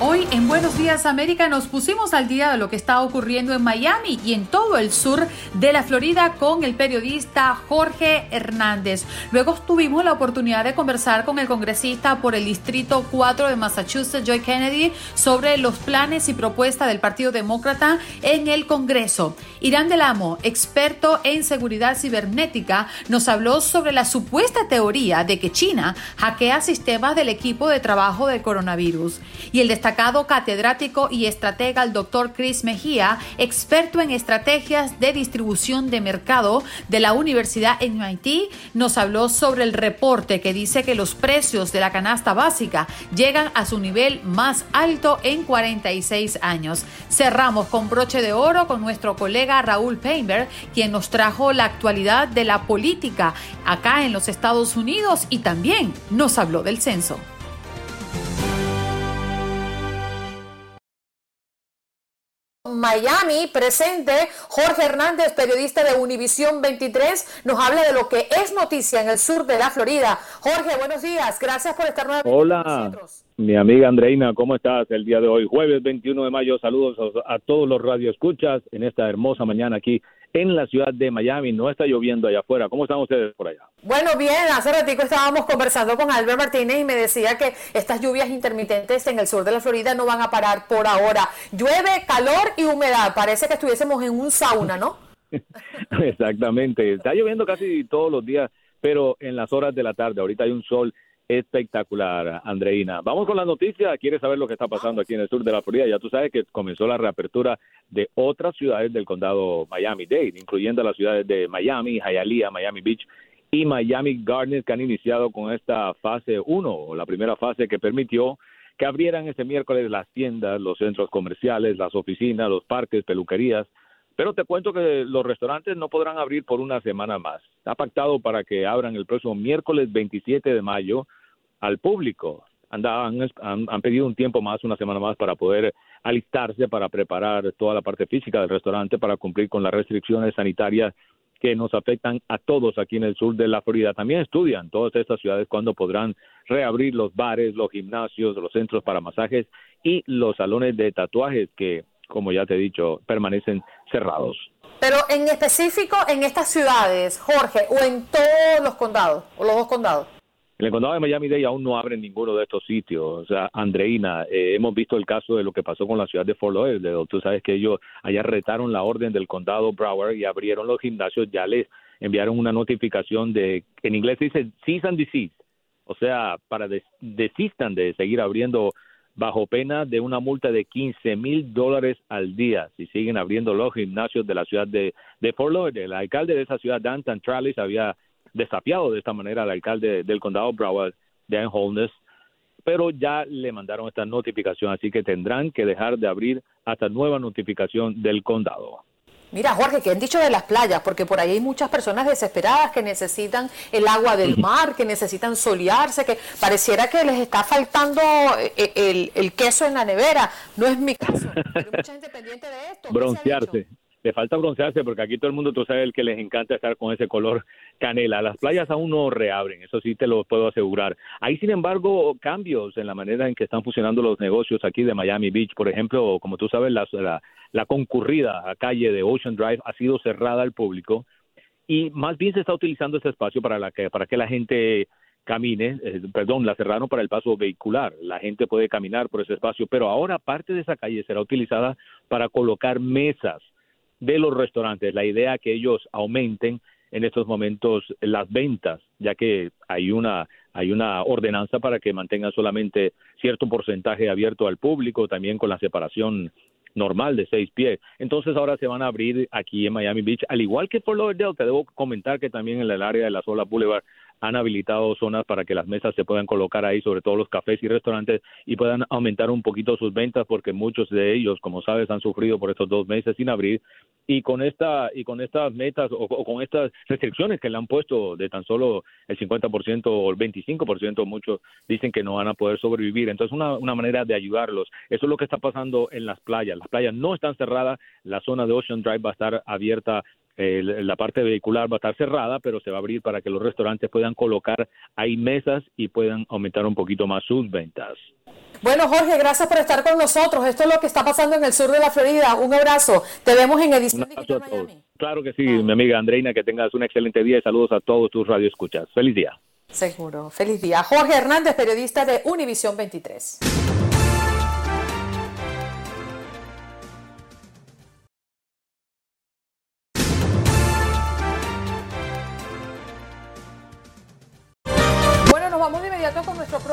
Hoy en Buenos Días América nos pusimos al día de lo que está ocurriendo en Miami y en todo el sur de la Florida con el periodista Jorge Hernández. Luego tuvimos la oportunidad de conversar con el congresista por el Distrito 4 de Massachusetts, Joy Kennedy, sobre los planes y propuestas del Partido Demócrata en el Congreso. Irán del Amo, experto en seguridad cibernética, nos habló sobre la supuesta teoría de que China hackea sistemas del equipo de trabajo del coronavirus. Y el destacado catedrático y estratega el doctor Chris Mejía, experto en estrategias de distribución de mercado de la Universidad MIT, nos habló sobre el reporte que dice que los precios de la canasta básica llegan a su nivel más alto en 46 años. Cerramos con broche de oro con nuestro colega Raúl Painberg, quien nos trajo la actualidad de la política acá en los Estados Unidos y también nos habló del censo. Miami presente. Jorge Hernández, periodista de Univisión 23, nos habla de lo que es noticia en el sur de la Florida. Jorge, buenos días. Gracias por estar nuevamente Hola. con nosotros. Mi amiga Andreina, ¿cómo estás el día de hoy? Jueves 21 de mayo, saludos a, a todos los radioescuchas en esta hermosa mañana aquí en la ciudad de Miami. No está lloviendo allá afuera. ¿Cómo están ustedes por allá? Bueno, bien. Hace ratico estábamos conversando con Albert Martínez y me decía que estas lluvias intermitentes en el sur de la Florida no van a parar por ahora. Llueve, calor y humedad. Parece que estuviésemos en un sauna, ¿no? Exactamente. Está lloviendo casi todos los días, pero en las horas de la tarde. Ahorita hay un sol espectacular, Andreina. Vamos con la noticia. ¿Quieres saber lo que está pasando aquí en el sur de la Florida? Ya tú sabes que comenzó la reapertura de otras ciudades del condado Miami-Dade, incluyendo las ciudades de Miami, Hialeah, Miami Beach y Miami Gardens, que han iniciado con esta fase 1, la primera fase que permitió que abrieran este miércoles las tiendas, los centros comerciales, las oficinas, los parques, peluquerías. Pero te cuento que los restaurantes no podrán abrir por una semana más. Está pactado para que abran el próximo miércoles 27 de mayo al público. Andaban, han, han, pedido un tiempo más, una semana más, para poder alistarse, para preparar toda la parte física del restaurante, para cumplir con las restricciones sanitarias que nos afectan a todos aquí en el sur de la Florida. También estudian todas estas ciudades cuándo podrán reabrir los bares, los gimnasios, los centros para masajes y los salones de tatuajes que, como ya te he dicho, permanecen cerrados. Pero en específico en estas ciudades, Jorge, o en todos los condados, o los dos condados. En el condado de Miami-Dade aún no abren ninguno de estos sitios. O sea, Andreina, eh, hemos visto el caso de lo que pasó con la ciudad de Fort Lauderdale. Tú sabes que ellos allá retaron la orden del condado Broward y abrieron los gimnasios. Ya les enviaron una notificación de, en inglés se dice cease and desist. O sea, para desistan de seguir abriendo bajo pena de una multa de 15 mil dólares al día si siguen abriendo los gimnasios de la ciudad de, Fort Lauderdale. El alcalde de esa ciudad, Danton Tralis, había desafiado de esta manera al alcalde del condado Broward, Dan Holness, pero ya le mandaron esta notificación, así que tendrán que dejar de abrir hasta nueva notificación del condado. Mira, Jorge, ¿qué han dicho de las playas? Porque por ahí hay muchas personas desesperadas que necesitan el agua del mar, que necesitan solearse, que pareciera que les está faltando eh, el, el, queso en la nevera. No es mi caso, pero mucha gente pendiente de esto. Broncearse le falta broncearse porque aquí todo el mundo, tú sabes, el que les encanta estar con ese color canela. Las playas aún no reabren, eso sí te lo puedo asegurar. Hay, sin embargo, cambios en la manera en que están funcionando los negocios aquí de Miami Beach. Por ejemplo, como tú sabes, la, la, concurrida calle de Ocean Drive ha sido cerrada al público y más bien se está utilizando ese espacio para, la que, para que la gente camine, eh, perdón, la cerraron para el paso vehicular, la gente puede caminar por ese espacio, pero ahora parte de esa calle será utilizada para colocar mesas de los restaurantes. La idea que ellos aumenten en estos momentos las ventas, ya que hay una hay una ordenanza para que mantengan solamente cierto porcentaje abierto al público, también con la separación normal de seis pies. Entonces ahora se van a abrir aquí en Miami Beach, al igual que por Lauderdale. Te debo comentar que también en el área de la Sola Boulevard han habilitado zonas para que las mesas se puedan colocar ahí, sobre todo los cafés y restaurantes, y puedan aumentar un poquito sus ventas, porque muchos de ellos, como sabes, han sufrido por estos dos meses sin abrir. Y con esta y con estas metas o, con estas restricciones que le han puesto de tan solo el 50% o el 25%, muchos dicen que no van a poder sobrevivir. Entonces, una, una manera de ayudarlos. Eso es lo que está pasando en las playas. Las playas no están cerradas, la zona de Ocean Drive va a estar abierta la parte vehicular va a estar cerrada, pero se va a abrir para que los restaurantes puedan colocar ahí mesas y puedan aumentar un poquito más sus ventas. Bueno, Jorge, gracias por estar con nosotros. Esto es lo que está pasando en el sur de la Florida. Un abrazo. Te vemos en edición Digital Miami. Claro que sí, mi amiga Andreina, que tengas un excelente día y saludos a todos tus radioescuchas. Feliz día. Seguro. Feliz día. Jorge Hernández, periodista de Univisión 23.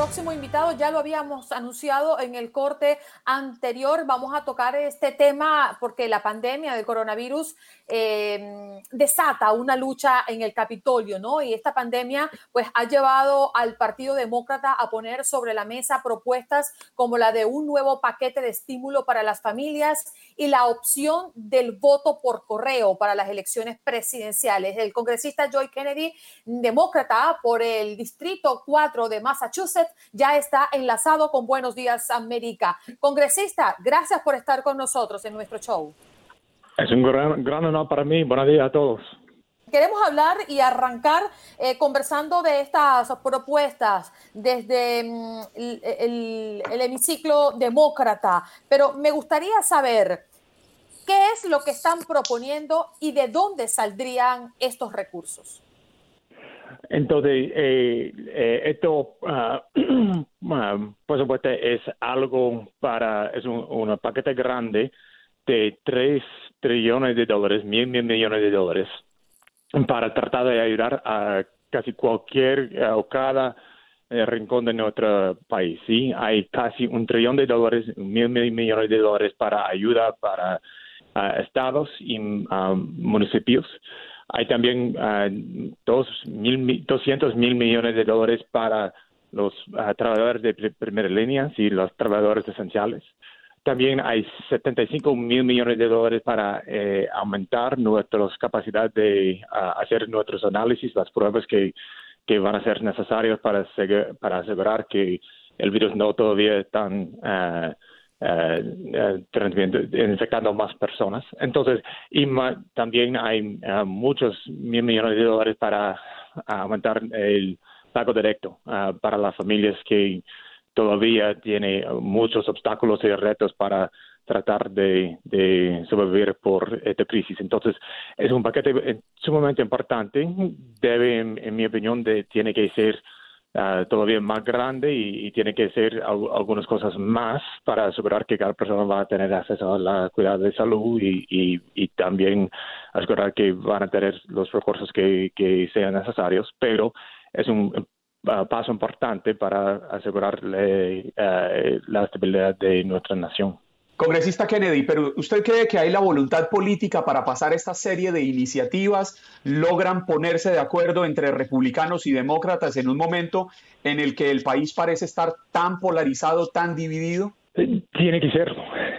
Próximo invitado. Ya lo habíamos anunciado en el corte anterior. Vamos a tocar este tema porque la pandemia del coronavirus em, desata una lucha en el Capitolio, ¿no? Y esta pandemia pues ha llevado al Partido Demócrata a poner sobre la mesa propuestas como la de un nuevo paquete de estímulo para las familias y la opción del voto por correo para las elecciones presidenciales. El congresista Joy Kennedy, demócrata por el distrito 4 de Massachusetts, ya está enlazado con Buenos Días América. Congresista, gracias por estar con nosotros en nuestro show. Es un gran, gran honor para mí. Buenos días a todos. Queremos hablar y arrancar eh, conversando de estas propuestas desde mm, el, el hemiciclo demócrata, pero me gustaría saber qué es lo que están proponiendo y de dónde saldrían estos recursos. Entonces, eh, eh, esto, ah, por supuesto, es algo para, es un, paquete grande de 3 trillones de dólares, mil, mil millones de dólares, para tratar de ayudar a casi cualquier eh, o cada rincón de nuestro país. Sí, hay casi un trillón de dólares, mil, mil millones de dólares para ayuda para ah, estados y municipios. Hay también uh, dos mil, 200 mil millones de dólares para los ah, trabajadores de primera línea y los trabajadores esenciales. También hay 75 mil millones de dólares para eh, aumentar nuestras capacidades de ah, hacer nuestros análisis, las pruebas que, que van a ser necesarias para, para asegurar que el virus no todavía está eh, eh, infectando más personas. Entonces, y también hay eh, muchos mil millones de dólares para aumentar el pago directo para las familias que todavía tienen muchos obstáculos y retos para tratar de, sobrevivir por esta crisis. Entonces, es un paquete sumamente importante. Debe, en, mi opinión, de, tiene que ser uh, todavía más grande y, tiene que ser algunas cosas más para asegurar que cada persona va a tener acceso a la cuidado de salud y, y, también asegurar que van a tener los recursos que, que sean necesarios, pero es un uh, paso importante para asegurar uh, la estabilidad de nuestra nación. Congresista Kennedy, pero ¿usted cree que hay la voluntad política para pasar esta serie de iniciativas? ¿Logran ponerse de acuerdo entre republicanos y demócratas en un momento en el que el país parece estar tan polarizado, tan dividido? Tiene que ser.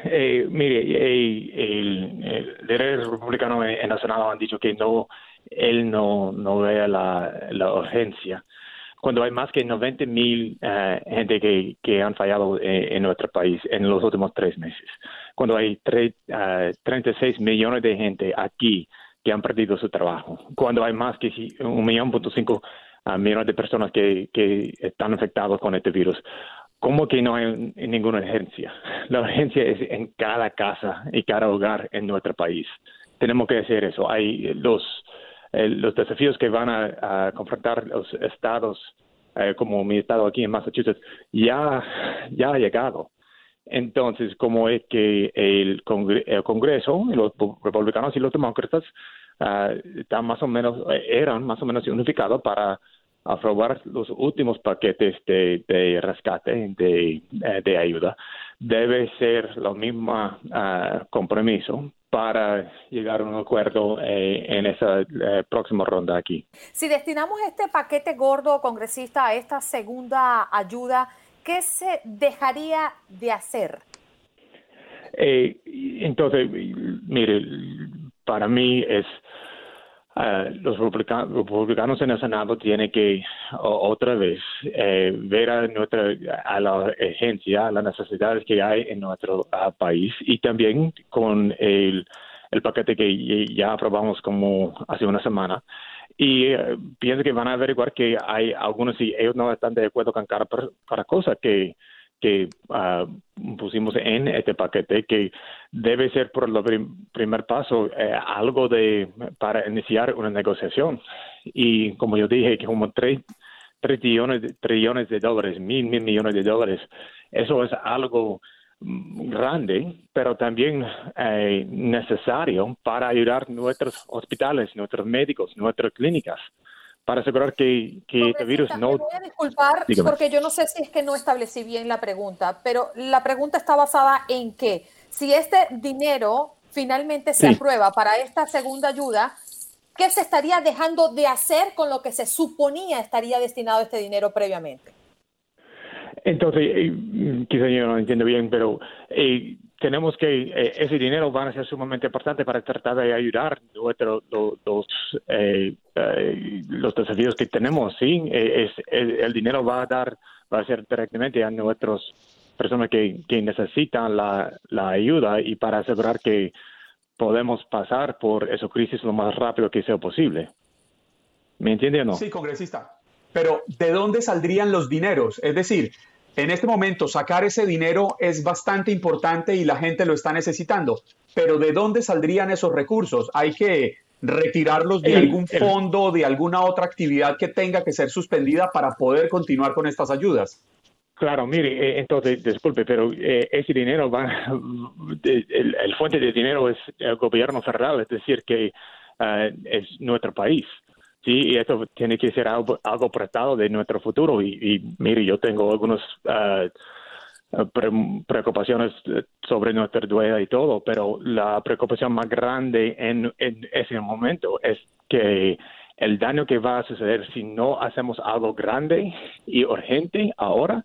Eh, mire, eh, el, líder republicano en la Senado han dicho que no, él no, no la urgencia cuando hay más que 90 mil uh, gente que, que, han fallado eh, en, nuestro país en los últimos tres meses, cuando hay tre, uh, 36 millones de gente aquí que han perdido su trabajo, cuando hay más que un millón punto cinco uh, millones de personas que, que están infectados con este virus. ¿Cómo que no hay ninguna urgencia? La urgencia es en cada casa y cada hogar en nuestro país. Tenemos que hacer eso. Hay los los desafíos que van a, confrontar los estados, eh, como mi estado aquí en Massachusetts, ya, ya ha llegado. Entonces, como es que el, Congreso, los republicanos y los demócratas, uh, están más o menos, eran más o menos unificados para aprobar los últimos paquetes de, rescate, de, eh, de ayuda, debe ser lo mismo uh, compromiso para llegar a un acuerdo eh, en esa eh, próxima ronda aquí. Si destinamos este paquete gordo, congresista, a esta segunda ayuda, ¿qué se dejaría de hacer? Eh, entonces, mire, para mí es Uh, los republicanos en el Senado tienen que otra vez eh, ver a, nuestra, a la urgencia, a las necesidades que hay en nuestro uh, país y también con el, el paquete que ya aprobamos como hace una semana. Y uh, pienso que van a averiguar que hay algunos, si ellos no están de acuerdo con cada, cada cosa que, que ah, pusimos en este paquete que debe ser por el primer paso eh, algo de para iniciar una negociación. Y como yo dije que como tres, trillones, trillones de dólares mil mil millones de dólares eso es algo grande, pero también eh, necesario para ayudar nuestros hospitales, nuestros médicos, nuestras clínicas, para asegurar que, que este virus no... Me voy a disculpar porque yo no sé si es que no establecí bien la pregunta, pero la pregunta está basada en que si este dinero finalmente se aprueba para esta segunda ayuda, ¿qué se estaría dejando de hacer con lo que se suponía estaría destinado este dinero previamente? Entonces, eh, quizá yo no entiendo bien, pero eh, tenemos que, eh, ese dinero va a ser sumamente importante para tratar de ayudar nuestro, los, los desafíos que tenemos, ¿sí? Es, el, dinero va a dar, va a ser directamente a nuestras personas que, que necesitan la, la ayuda y para asegurar que podemos pasar por esa crisis lo más rápido que sea posible. ¿Me entiende o no? Sí, congresista. Pero ¿de dónde saldrían los dineros? Es decir, en este momento sacar ese dinero es bastante importante y la gente lo está necesitando, pero ¿de dónde saldrían esos recursos? Hay que retirarlos de algún fondo, de alguna otra actividad que tenga que ser suspendida para poder continuar con estas ayudas. Claro, mire, eh, entonces, disculpe, pero eh, ese dinero va, el, el, fuente de dinero es el gobierno federal, es decir, que uh, es nuestro país. Sí, y esto tiene que ser algo, prestado de nuestro futuro. Y, mire, yo tengo algunas ah, preocupaciones sobre nuestra duela y todo, pero la preocupación más grande en, en ese momento es que el daño que va a suceder si no hacemos algo grande y urgente ahora,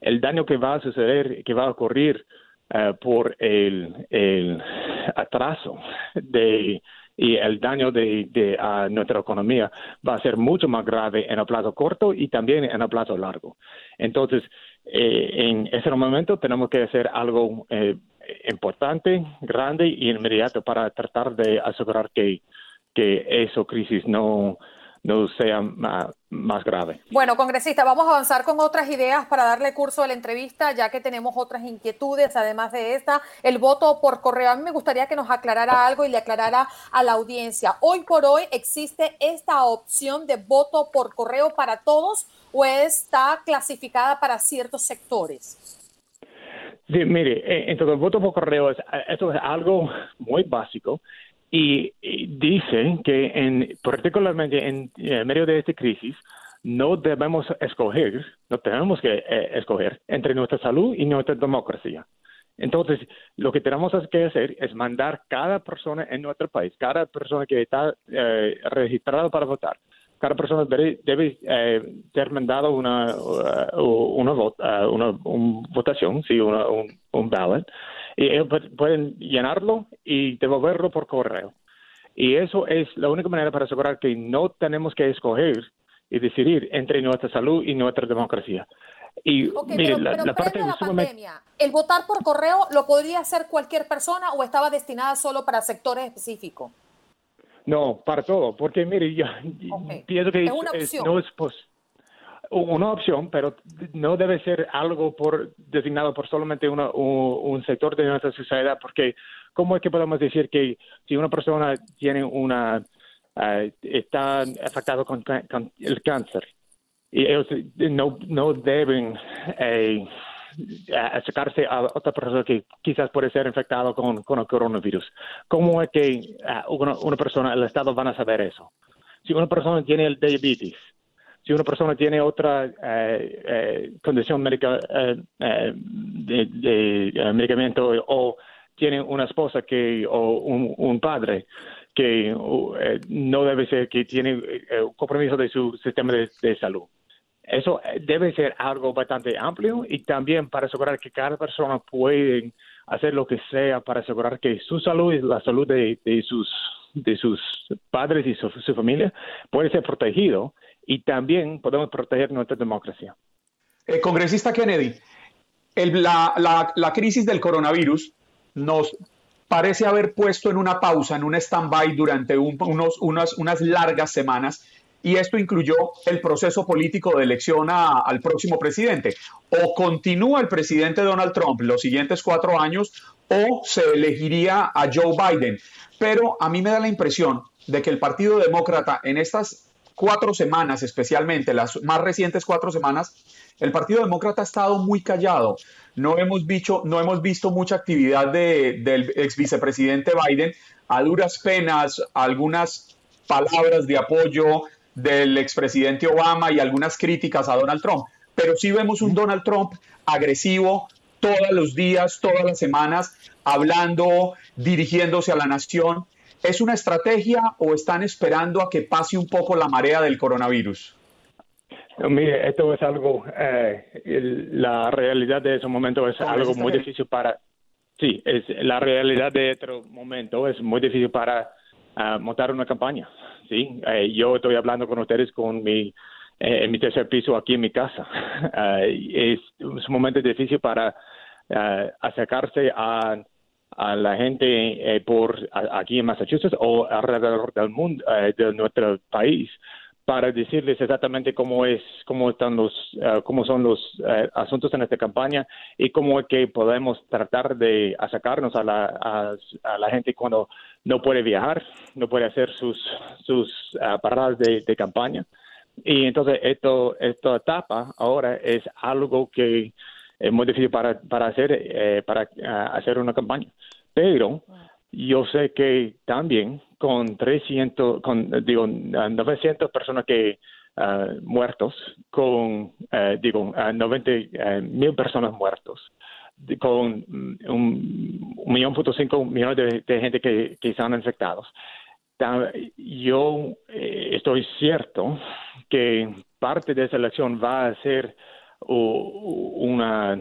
el daño que va a suceder, que va a ocurrir ah, por el, el atraso de y el daño de, a nuestra economía va a ser mucho más grave en el plazo corto y también en el plazo largo. Entonces, eh, en ese momento tenemos que hacer algo eh, importante, grande y inmediato para tratar de asegurar que, que esa crisis no, no sea más, grave. Bueno, congresista, vamos a avanzar con otras ideas para darle curso a la entrevista, ya que tenemos otras inquietudes, además de esta, el voto por correo. A mí me gustaría que nos aclarara algo y le aclarara a la audiencia. Hoy por hoy existe esta opción de voto por correo para todos o está clasificada para ciertos sectores. Sí, mire, eh, entonces el voto por correo es, esto es algo muy básico y, dice que en, particularmente en, medio de esta crisis no debemos escoger, no tenemos que eh, escoger entre nuestra salud y nuestra democracia. Entonces, lo que tenemos que hacer es mandar cada persona en nuestro país, cada persona que está eh, registrada para votar, cada persona debe, debe eh, ser mandado una, una, una, votación, sí, un, un ballot, y ellos pueden llenarlo y devolverlo por correo. Y eso es la única manera para asegurar que no tenemos que escoger y decidir entre nuestra salud y nuestra democracia. Y la, parte de la pandemia, ¿el votar por correo lo podría hacer cualquier persona o estaba destinada solo para sectores específicos? No, para todo, porque mire, yo pienso que no es una opción, pero no debe ser algo por designado por solamente un, sector de nuestra sociedad, porque ¿cómo es que podemos decir que si una persona tiene una uh, está afectado con, el cáncer y ellos no, no deben eh, acercarse a otra persona que quizás puede ser infectado con, el coronavirus. ¿Cómo es que uh, una, una, persona, el Estado van a saber eso? Si una persona tiene el diabetes, si una persona tiene otra eh, eh, condición médica eh, de, medicamento o tiene una esposa que o un, padre que no debe ser que tiene compromiso de su sistema de, salud. Eso debe ser algo bastante amplio y también para asegurar que cada persona puede hacer lo que sea para asegurar que su salud y la salud de, sus de sus padres y su, su familia puede ser protegido y también podemos proteger nuestra democracia. Eh, congresista Kennedy, la, crisis del coronavirus nos parece haber puesto en una pausa, en un stand-by durante unos, unas largas semanas y esto incluyó el proceso político de elección al próximo presidente. O continúa el presidente Donald Trump los siguientes cuatro años o se elegiría a Joe Biden. Pero a mí me da la impresión de que el Partido Demócrata en estas cuatro semanas, especialmente las más recientes cuatro semanas, el Partido Demócrata ha estado muy callado. No hemos visto, no hemos visto mucha actividad del ex vicepresidente Biden. A duras penas, algunas palabras de apoyo del expresidente Obama y algunas críticas a Donald Trump. Pero sí vemos un Donald Trump agresivo todos los días, todas las semanas, hablando, dirigiéndose a la nación. ¿Es una estrategia o están esperando a que pase un poco la marea del coronavirus? mire, esto es algo, eh, la realidad de ese momento es algo muy difícil para, sí, es la realidad de este momento es muy difícil para uh, montar una campaña, sí. Eh, yo estoy hablando con ustedes con mi eh, en mi tercer piso aquí en mi casa. es, un momento difícil para acercarse a a la gente por aquí en Massachusetts o alrededor del mundo de nuestro país para decirles exactamente cómo es, cómo están los, uh, cómo son los uh, asuntos en esta campaña y cómo es que podemos tratar de acercarnos a la, a, a la gente cuando no puede viajar, no puede hacer sus, sus uh, paradas de, de, campaña. Y entonces esto, esta etapa ahora es algo que es muy difícil para, para hacer, eh, para hacer una campaña. Pero yo sé que también con 300, con, digo, 900 personas que uh, muertos, con, uh, digo, uh, 90 mil personas muertos, con un, millón punto cinco millones de, de, gente que, que están infectados. Yo eh, estoy cierto que parte de esa elección va a ser una,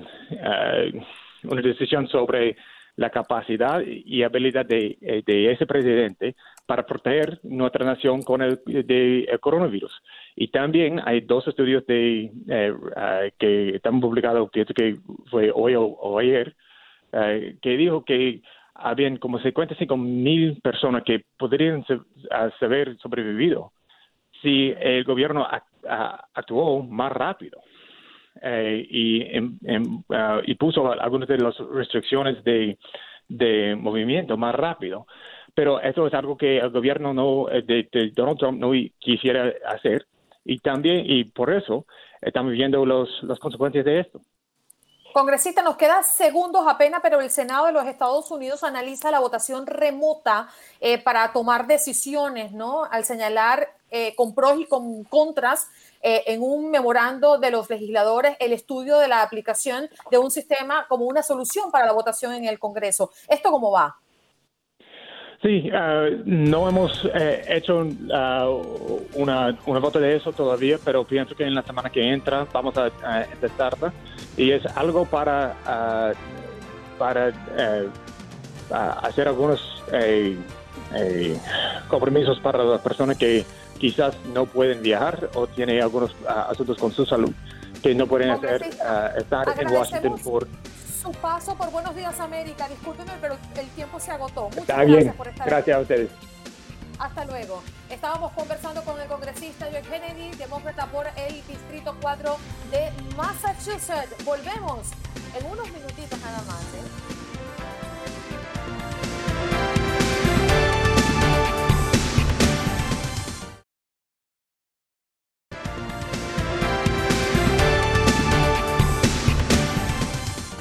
una decisión sobre la capacidad y habilidad de, eh, de, ese presidente para proteger nuestra nación con el, de, coronavirus. Y también hay dos estudios de, uh, que están publicados, que fue hoy o, ayer, uh, que dijo que habían como 55 mil personas que podrían haber sobrevivido si el gobierno actuó más rápido. Eh, y, uh, y puso algunas de las restricciones de, de movimiento más rápido. Pero esto es algo que el gobierno no, eh, de, Donald Trump no quisiera hacer. Y también, y por eso estamos viendo los, las consecuencias de esto. Congresista, nos quedan segundos apenas, pero el Senado de los Estados Unidos analiza la votación remota eh, para tomar decisiones, ¿no? Al señalar eh, con pros y con contras eh, en un memorando de los legisladores el estudio de la aplicación de un sistema como una solución para la votación en el Congreso. ¿Esto cómo va? Sí, uh, no hemos eh, hecho uh, una, una voto de eso todavía, pero pienso que en la semana que entra vamos a, a empezarla y es algo para, uh, para hacer algunos compromisos para las personas que quizás no pueden viajar o tienen algunos ah, asuntos con su salud que no pueden hacer, uh, estar en Washington por su paso por Buenos Días América. Discúlpenme, pero el tiempo se agotó. Muchas Está gracias bien. por estar Gracias a ustedes. Hasta luego. Estábamos conversando con el congresista Joe Kennedy, demócrata por el Distrito 4 de Massachusetts. Volvemos en unos minutitos nada más. ¿eh?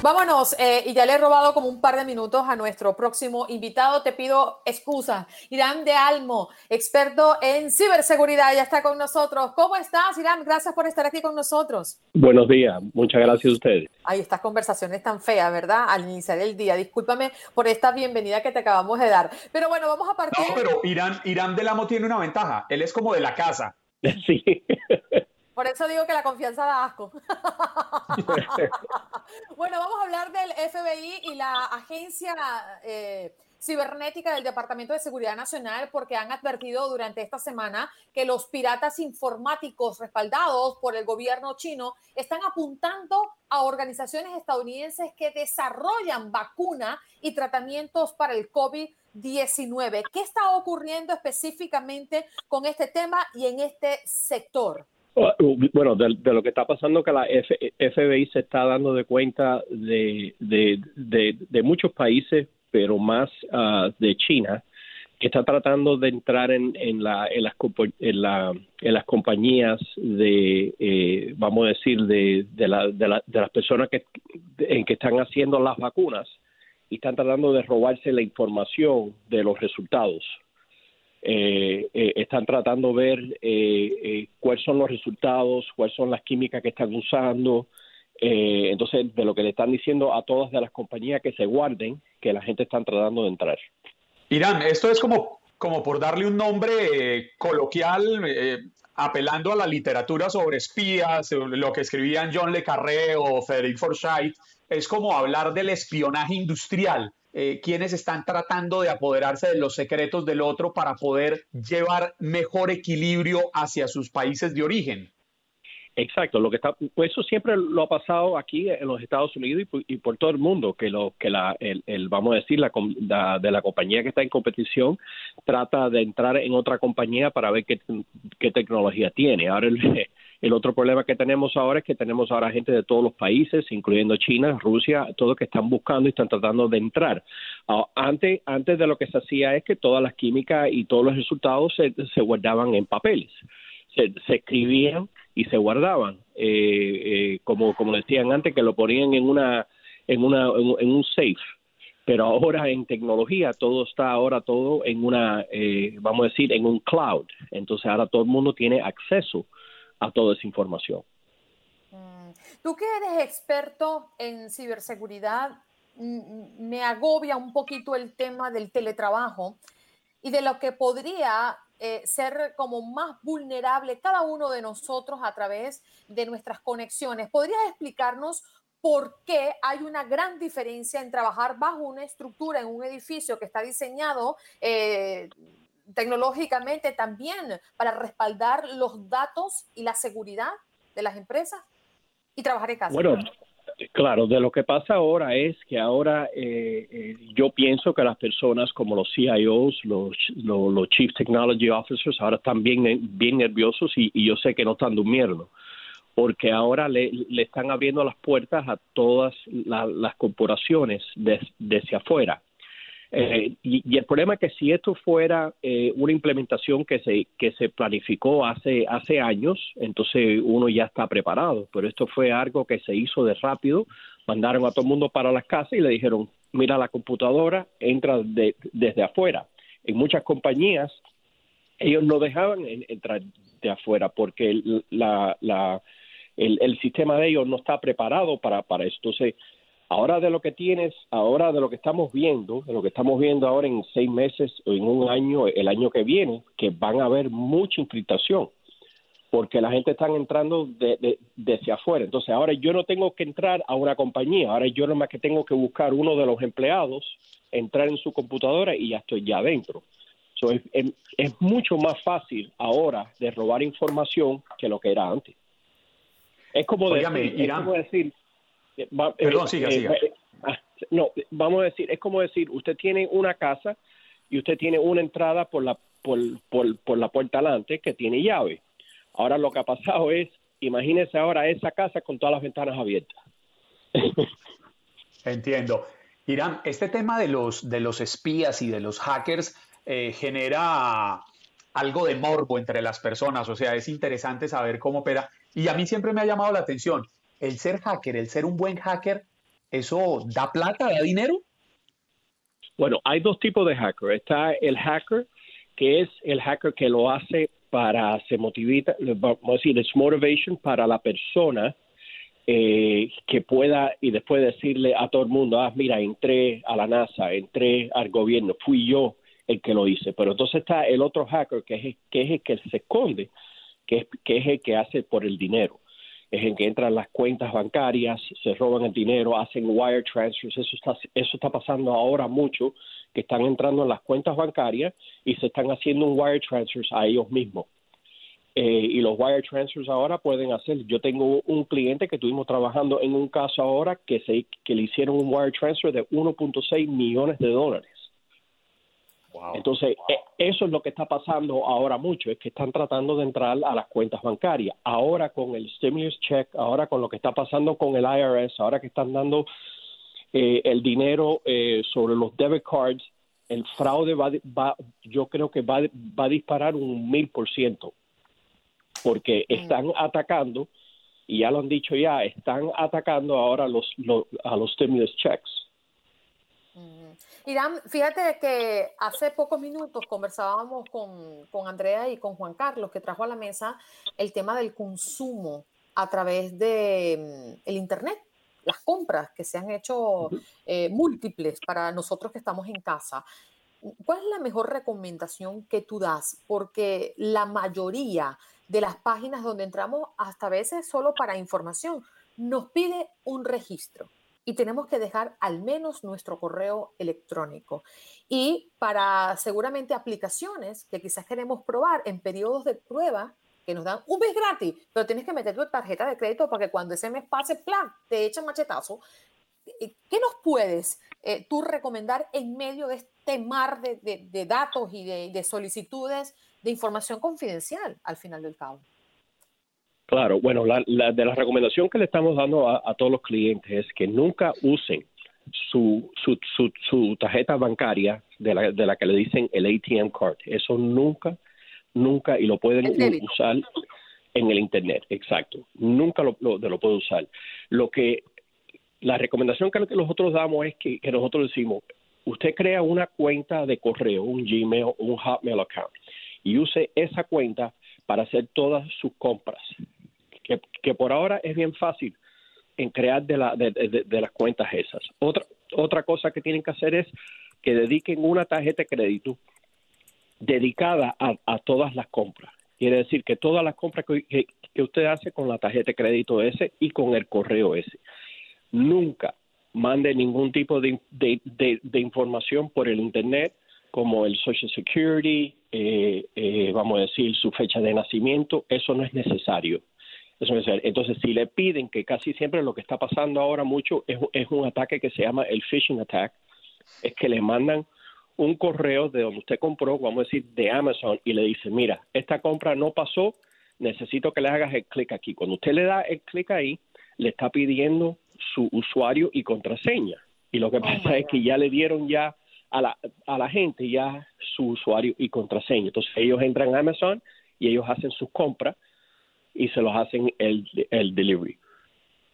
Vámonos, eh, y ya le he robado como un par de minutos a nuestro próximo invitado. Te pido excusa. Irán de Almo, experto en ciberseguridad, ya está con nosotros. ¿Cómo estás, Irán? Gracias por estar aquí con nosotros. Buenos días, muchas gracias a ustedes. Ay, estas conversaciones tan feas, ¿verdad? Al iniciar el día. Discúlpame por esta bienvenida que te acabamos de dar. Pero bueno, vamos a partir. No, pero Irán, Irán del Amo tiene una ventaja. Él es como de la casa. Sí. Por eso digo que la confianza da asco. bueno, vamos a hablar del FBI y la agencia eh, cibernética del Departamento de Seguridad Nacional porque han advertido durante esta semana que los piratas informáticos respaldados por el gobierno chino están apuntando a organizaciones estadounidenses que desarrollan vacuna y tratamientos para el COVID-19. ¿Qué está ocurriendo específicamente con este tema y en este sector? Bueno, de, lo que está pasando que la FBI se está dando de cuenta de, de, muchos países, pero más ah, de China, que está tratando de entrar en, en, la, en, las, en, la, en las compañías de, eh, vamos a decir, de, de, la, de, la, de las personas que, en que están haciendo las vacunas y están tratando de robarse la información de los resultados. Eh, eh, están tratando de ver eh, eh, cuáles son los resultados, cuáles son las químicas que están usando. Entonces, de lo que le están diciendo a todas de las compañías que se guarden, que la gente está tratando de entrar. Irán, esto es como, como por darle un nombre coloquial, apelando a la literatura sobre espías, lo que escribían John Le Carré o Frederick Forsyth, es como hablar del espionaje industrial eh, quienes están tratando de apoderarse de los secretos del otro para poder llevar mejor equilibrio hacia sus países de origen. Exacto, lo que está, pues eso siempre lo ha pasado aquí en los Estados Unidos y, por todo el mundo, que lo que la, el, vamos a decir, la, de la compañía que está en competición trata de entrar en otra compañía para ver qué, qué tecnología tiene. Ahora el, el otro problema que tenemos ahora es que tenemos ahora gente de todos los países, incluyendo China, Rusia, todos que están buscando y están tratando de entrar. Ah, antes, de lo que se hacía es que todas las químicas y todos los resultados se, se guardaban en papeles, se, se escribían y se guardaban, eh, eh, como como decían antes, que lo ponían en una en una en, un safe. Pero ahora en tecnología todo está ahora todo en una eh, vamos a decir en un cloud. Entonces ahora todo el mundo tiene acceso a toda esa información. Mm. Tú que eres experto en ciberseguridad, me agobia un poquito el tema del teletrabajo y de lo que podría eh, ser como más vulnerable cada uno de nosotros a través de nuestras conexiones. ¿Podrías explicarnos por qué hay una gran diferencia en trabajar bajo una estructura en un edificio que está diseñado eh, tecnológicamente también para respaldar los datos y la seguridad de las empresas y trabajar en casa. Bueno, claro, de lo que pasa ahora es que ahora eh, eh, yo pienso que las personas como los CIOs, los, los, Chief Technology Officers, ahora están bien, bien nerviosos y, yo sé que no están durmiendo porque ahora le, le están abriendo las puertas a todas las corporaciones desde afuera eh, y, el problema es que si esto fuera eh, una implementación que se, que se planificó hace, hace años, entonces uno ya está preparado, pero esto fue algo que se hizo de rápido, mandaron a todo el mundo para las casas y le dijeron, mira la computadora, entra desde afuera. En muchas compañías ellos no dejaban entrar de afuera porque el, la, la, el, sistema de ellos no está preparado para, para esto. Entonces, Ahora de lo que tienes, ahora de lo que estamos viendo, de lo que estamos viendo ahora en seis meses o en un año, el año que viene, que van a haber mucha infiltración, porque la gente está entrando de, desde afuera. Entonces ahora yo no tengo que entrar a una compañía, ahora yo nomás que tengo que buscar uno de los empleados, entrar en su computadora y ya estoy ya adentro. es, mucho más fácil ahora de robar información que lo que era antes. Es como, decir, es como decir, eh, Perdón, siga, siga. Eh, ah, no, vamos a decir, es como decir, usted tiene una casa y usted tiene una entrada por la, por, por, por la puerta adelante que tiene llave. Ahora lo que ha pasado es, imagínese ahora esa casa con todas las ventanas abiertas. Entiendo. Irán, este tema de los, de los espías y de los hackers eh, genera algo de morbo entre las personas, o sea, es interesante saber cómo opera. Y a mí siempre me ha llamado la atención, el ser hacker, el ser un buen hacker, ¿eso da plata, da dinero? Bueno, hay dos tipos de hacker. Está el hacker, que es el hacker que lo hace para, se motivita, vamos a decir, es motivation para la persona eh, que pueda y después decirle a todo el mundo, ah, mira, entré a la NASA, entré al gobierno, fui yo el que lo hice. Pero entonces está el otro hacker, que es, que es el que se esconde, que es, que es el que hace por el dinero es en que entran las cuentas bancarias, se roban el dinero, hacen wire transfers, eso está, eso está pasando ahora mucho, que están entrando en las cuentas bancarias y se están haciendo un wire transfers a ellos mismos. eh, y los wire transfers ahora pueden hacer. Yo tengo un cliente que estuvimos trabajando en un caso ahora que, se, que le hicieron un wire transfer de 1.6 millones de dólares. Entonces, e, eso es lo que está pasando ahora mucho, es que están tratando de entrar a las cuentas bancarias. Ahora con el stimulus check, ahora con lo que está pasando con el IRS, ahora que están dando eh, el dinero eh, sobre los debit cards, el fraude va, va yo creo que va, va a disparar un mil por ciento porque mm. están atacando, y ya lo han dicho ya, están atacando ahora los, a los stimulus checks. Mm. Irán, fíjate que hace pocos minutos conversábamos con, con, Andrea y con Juan Carlos, que trajo a la mesa el tema del consumo a través de mm, el Internet, las compras que se han hecho eh, múltiples para nosotros que estamos en casa. ¿Cuál es la mejor recomendación que tú das? Porque la mayoría de las páginas donde entramos hasta a veces solo para información, nos pide un registro y tenemos que dejar al menos nuestro correo electrónico. Y para seguramente aplicaciones que quizás queremos probar en periodos de prueba, que nos dan un mes gratis, pero tienes que meter tu tarjeta de crédito para que cuando ese mes pase, plan, te echen machetazo. Eh, ¿Qué nos puedes eh, tú recomendar en medio de este mar de, datos y de solicitudes de información confidencial al final del cabo. Claro, bueno, la, de la recomendación que le estamos dando a, todos los clientes es que nunca usen su, su, su, tarjeta bancaria de la, de la que le dicen el ATM card. Eso nunca, nunca, y lo pueden usar en el Internet, exacto. Nunca lo, lo, lo puede usar. Lo que la recomendación que nosotros damos es que, que, nosotros decimos, usted crea una cuenta de correo, un Gmail, un Hotmail account y use esa cuenta para hacer todas sus compras. Que, por ahora es bien fácil en crear de, la, de, las cuentas esas. Otra, otra cosa que tienen que hacer es que dediquen una tarjeta de crédito dedicada a, todas las compras. Quiere decir que todas las compras que, usted hace con la tarjeta de crédito ese y con el correo ese. Nunca mande ningún tipo de, de información por el Internet como el Social Security, eh, eh, vamos a decir, su fecha de nacimiento, eso no es necesario. Entonces, si le piden, que casi siempre lo que está pasando ahora mucho es, es un ataque que se llama el phishing attack, es que le mandan un correo de donde usted compró, vamos a decir, de Amazon, y le dice, mira, esta compra no pasó, necesito que le hagas el clic aquí. Cuando usted le da el clic ahí, le está pidiendo su usuario y contraseña. Y lo que oh pasa es que ya le dieron ya a la, a la gente ya su usuario y contraseña. Entonces ellos entran a Amazon y ellos hacen sus compras y se los hacen el, el delivery.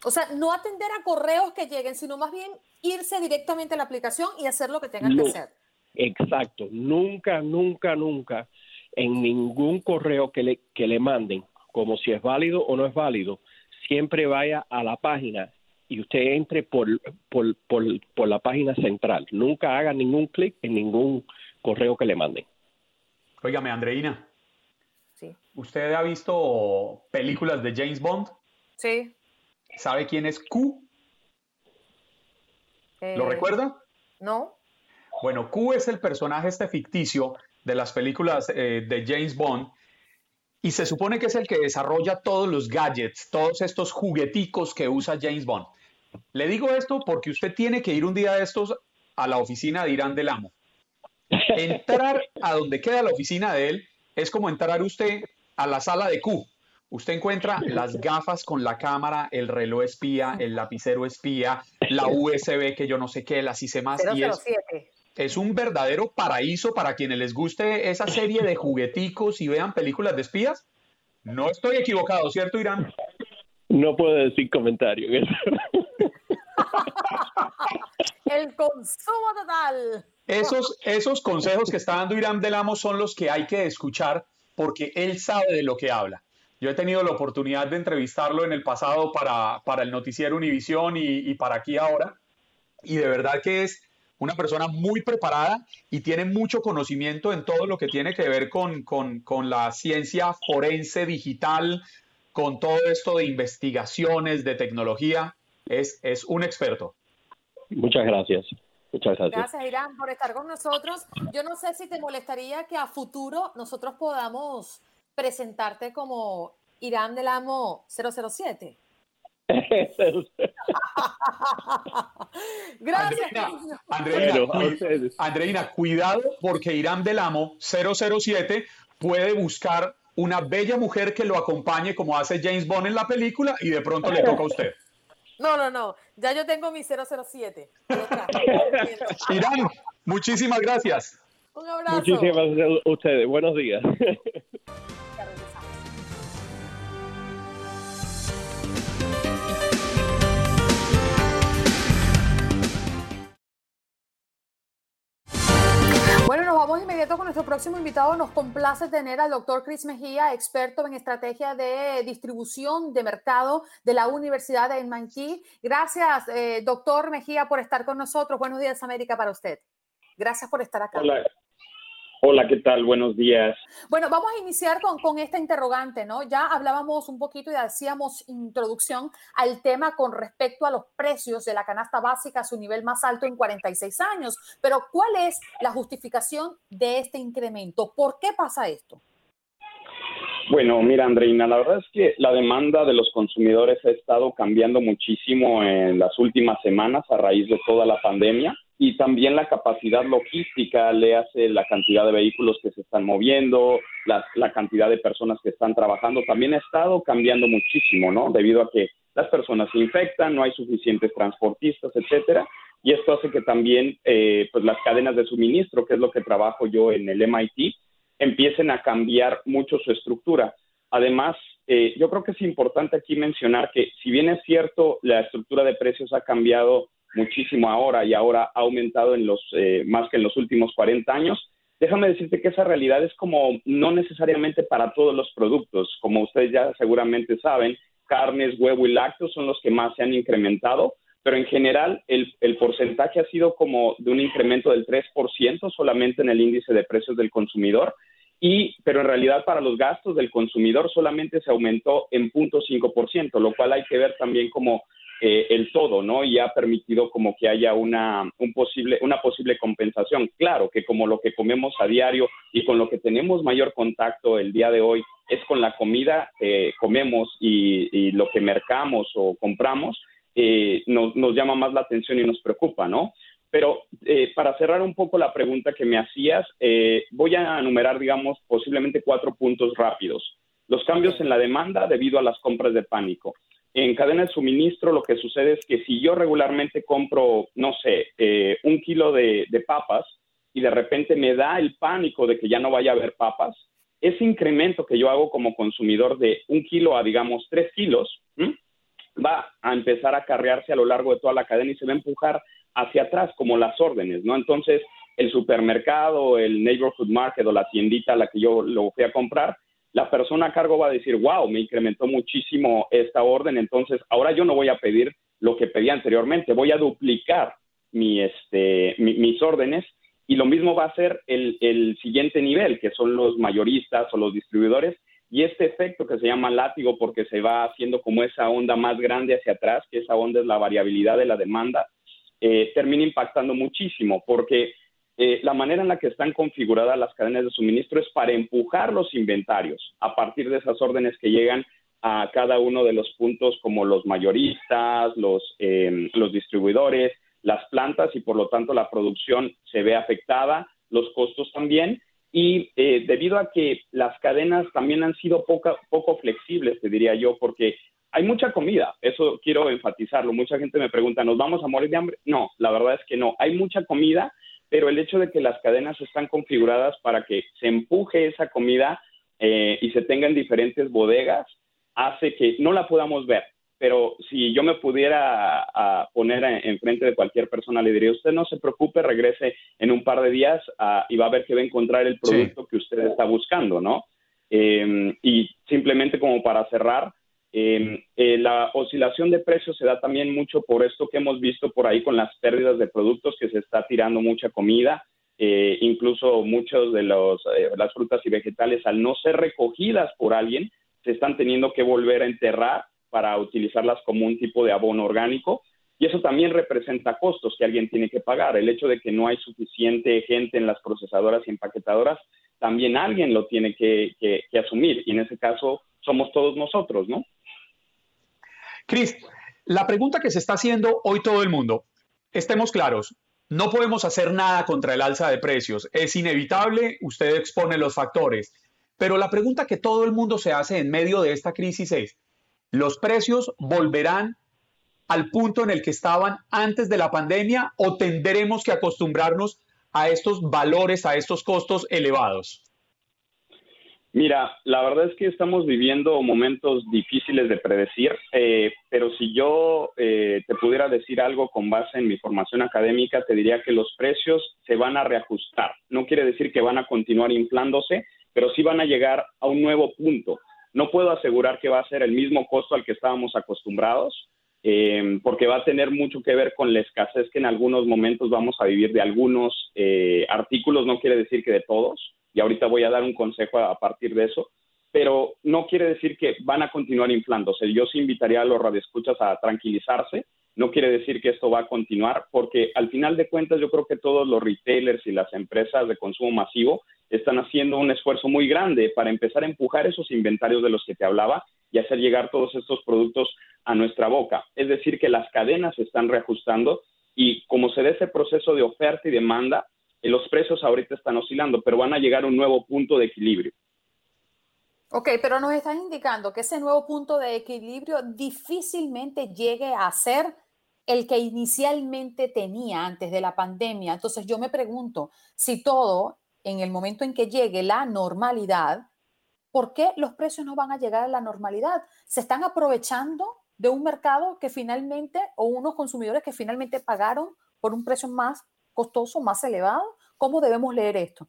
O sea, no atender a correos que lleguen, sino más bien irse directamente a la aplicación y hacer lo que tengan que hacer. Exacto. Nunca, nunca, nunca en ningún correo que le, que le manden, como si es válido o no es válido, siempre vaya a la página y usted entre por, por, por, la página central. Nunca haga ningún clic en ningún correo que le manden. Óigame, Andreina. ¿Usted ha visto películas de James Bond? Sí. ¿Sabe quién es Q? ¿Lo eh, recuerda? No. Bueno, Q es el personaje este ficticio de las películas eh, de James Bond y se supone que es el que desarrolla todos los gadgets, todos estos jugueticos que usa James Bond. Le digo esto porque usted tiene que ir un día de estos a la oficina de Irán del Amo. Entrar a donde queda la oficina de él es como entrar usted a la sala de Q. Usted encuentra las gafas con la cámara, el reloj espía, el lapicero espía, la USB que yo no sé qué, la hice más. Y es, es un verdadero paraíso para quienes les guste esa serie de jugueticos y vean películas de espías. No estoy equivocado, ¿cierto, Irán? No puedo decir comentario. El consumo total. Esos, esos consejos que está dando Irán del Amo son los que hay que escuchar porque él sabe de lo que habla. Yo he tenido la oportunidad de entrevistarlo en el pasado para, para el noticiero Univisión y, y para aquí ahora. Y de verdad que es una persona muy preparada y tiene mucho conocimiento en todo lo que tiene que ver con, con, la ciencia forense digital, con todo esto de investigaciones, de tecnología. Es, es un experto. Muchas gracias. Muchas gracias. Gracias, Irán, por estar con nosotros. Yo no sé si te molestaría que a futuro nosotros podamos presentarte como Irán del Amo 007. Gracias. Andreina, cuidado porque Irán del Amo 007 puede buscar una bella mujer que lo acompañe como hace James Bond en la película y de pronto le toca a usted. No, no, no. Ya yo tengo mi 007. Irán, muchísimas gracias. Un abrazo. Muchísimas gracias a ustedes. Buenos días. vamos inmediato con nuestro próximo invitado. Nos complace tener al doctor Chris Mejía, experto en estrategia de distribución de mercado de la Universidad de MIT. Gracias, eh, doctor Mejía, por estar con nosotros. Buenos días, América, para usted. Gracias por estar acá. Hola, Hola, ¿qué tal? Buenos días. Bueno, vamos a iniciar con, con esta interrogante, ¿no? Ya hablábamos un poquito y hacíamos introducción al tema con respecto a los precios de la canasta básica a su nivel más alto en 46 años, pero ¿cuál es la justificación de este incremento? ¿Por qué pasa esto? Bueno, mira, Andreina, la verdad es que la demanda de los consumidores ha estado cambiando muchísimo en las últimas semanas a raíz de toda la pandemia y también la capacidad logística, le hace la cantidad de vehículos que se están moviendo, la, la, cantidad de personas que están trabajando, también ha estado cambiando muchísimo, ¿no? Debido a que las personas se infectan, no hay suficientes transportistas, etcétera, y esto hace que también, eh, pues las cadenas de suministro, que es lo que trabajo yo en el MIT, empiecen a cambiar mucho su estructura. Además, eh, yo creo que es importante aquí mencionar que si bien es cierto, la estructura de precios ha cambiado muchísimo ahora y ahora ha aumentado en los eh, más que en los últimos 40 años. Déjame decirte que esa realidad es como no necesariamente para todos los productos. Como ustedes ya seguramente saben, carnes, huevo y lácteos son los que más se han incrementado, pero en general el, el porcentaje ha sido como de un incremento del 3% solamente en el índice de precios del consumidor. Y, pero en realidad para los gastos del consumidor solamente se aumentó en 0.5%, lo cual hay que ver también como eh, el todo, ¿no? Y ha permitido como que haya una, un posible, una posible compensación. Claro que como lo que comemos a diario y con lo que tenemos mayor contacto el día de hoy es con la comida que comemos y, lo que mercamos o compramos, eh, nos, nos, llama más la atención y nos preocupa, ¿no? Pero eh, para cerrar un poco la pregunta que me hacías, voy a enumerar, digamos, posiblemente cuatro puntos rápidos. Los cambios en la demanda debido a las compras de pánico en cadena de suministro lo que sucede es que si yo regularmente compro, no sé, eh, un kilo de, papas y de repente me da el pánico de que ya no vaya a haber papas, ese incremento que yo hago como consumidor de un kilo a, digamos, tres kilos, va a empezar a carrearse a lo largo de toda la cadena y se va a empujar hacia atrás como las órdenes, ¿no? Entonces, el supermercado, el neighborhood market o la tiendita a la que yo lo fui a comprar, la persona a cargo va a decir, wow, me incrementó muchísimo esta orden, entonces ahora yo no voy a pedir lo que pedía anteriormente, voy a duplicar este, mis órdenes y lo mismo va a ser el, el siguiente nivel, que son los mayoristas o los distribuidores, y este efecto que se llama látigo porque se va haciendo como esa onda más grande hacia atrás, que esa onda es la variabilidad de la demanda, eh, termina impactando muchísimo porque eh, la manera en la que están configuradas las cadenas de suministro es para empujar los inventarios a partir de esas órdenes que llegan a cada uno de los puntos como los mayoristas, los, em, los distribuidores, las plantas y por lo tanto la producción se ve afectada, los costos también. Y eh, debido a que las cadenas también han sido poco, poco flexibles, te diría yo, porque hay mucha comida, eso quiero enfatizarlo. Mucha gente me pregunta, ¿nos vamos a morir de hambre? No, la verdad es que no. Hay mucha comida, pero el hecho de que las cadenas están configuradas para que se empuje esa comida eh, y se tenga en diferentes bodegas hace que no la podamos ver. Pero si yo me pudiera poner enfrente de cualquier persona, le diría, usted no se preocupe, regrese en un par de días y va a ver que va a encontrar el producto que usted está buscando, ¿no? Em, y simplemente como para cerrar, eh, eh, la oscilación de precios se da también mucho por esto que hemos visto por ahí con las pérdidas de productos, que se está tirando mucha comida, eh, incluso muchos de los, eh, las frutas y vegetales, al no ser recogidas por alguien, se están teniendo que volver a enterrar para utilizarlas como un tipo de abono orgánico. Y eso también representa costos que alguien tiene que pagar. El hecho de que no hay suficiente gente en las procesadoras y empaquetadoras también alguien lo tiene que, que asumir y en ese caso somos todos nosotros, ¿no? Cris, la pregunta que se está haciendo hoy todo el mundo, estemos claros, no podemos hacer nada contra el alza de precios, es inevitable, usted expone los factores, pero la pregunta que todo el mundo se hace en medio de esta crisis es, ¿los precios volverán al punto en el que estaban antes de la pandemia o tendremos que acostumbrarnos a estos valores, a estos costos elevados? Mira, la verdad es que estamos viviendo momentos difíciles de predecir, eh, pero si yo eh, te pudiera decir algo con base en mi formación académica, te diría que los precios se van a reajustar. No quiere decir que van a continuar inflándose, pero sí van a llegar a un nuevo punto. No puedo asegurar que va a ser el mismo costo al que estábamos acostumbrados, eh, porque va a tener mucho que ver con la escasez que en algunos momentos vamos a vivir de algunos artículos, no quiere decir que de todos y ahorita voy a dar un consejo a, partir de eso, pero no quiere decir que van a continuar inflándose. Yo sí invitaría a los radioescuchas a tranquilizarse, no quiere decir que esto va a continuar, porque al final de cuentas yo creo que todos los retailers y las empresas de consumo masivo están haciendo un esfuerzo muy grande para empezar a empujar esos inventarios de los que te hablaba y hacer llegar todos estos productos a nuestra boca. Es decir, que las cadenas se están reajustando y como se da ese proceso de oferta y demanda, los precios ahorita están oscilando, pero van a llegar a un nuevo punto de equilibrio. Ok, pero nos están indicando que ese nuevo punto de equilibrio difícilmente llegue a ser el que inicialmente tenía antes de la pandemia. Entonces yo me pregunto, si todo en el momento en que llegue la normalidad, ¿por qué los precios no van a llegar a la normalidad? ¿Se están aprovechando de un mercado que finalmente, o unos consumidores que finalmente pagaron por un precio más costoso, más elevado? ¿Cómo debemos leer esto?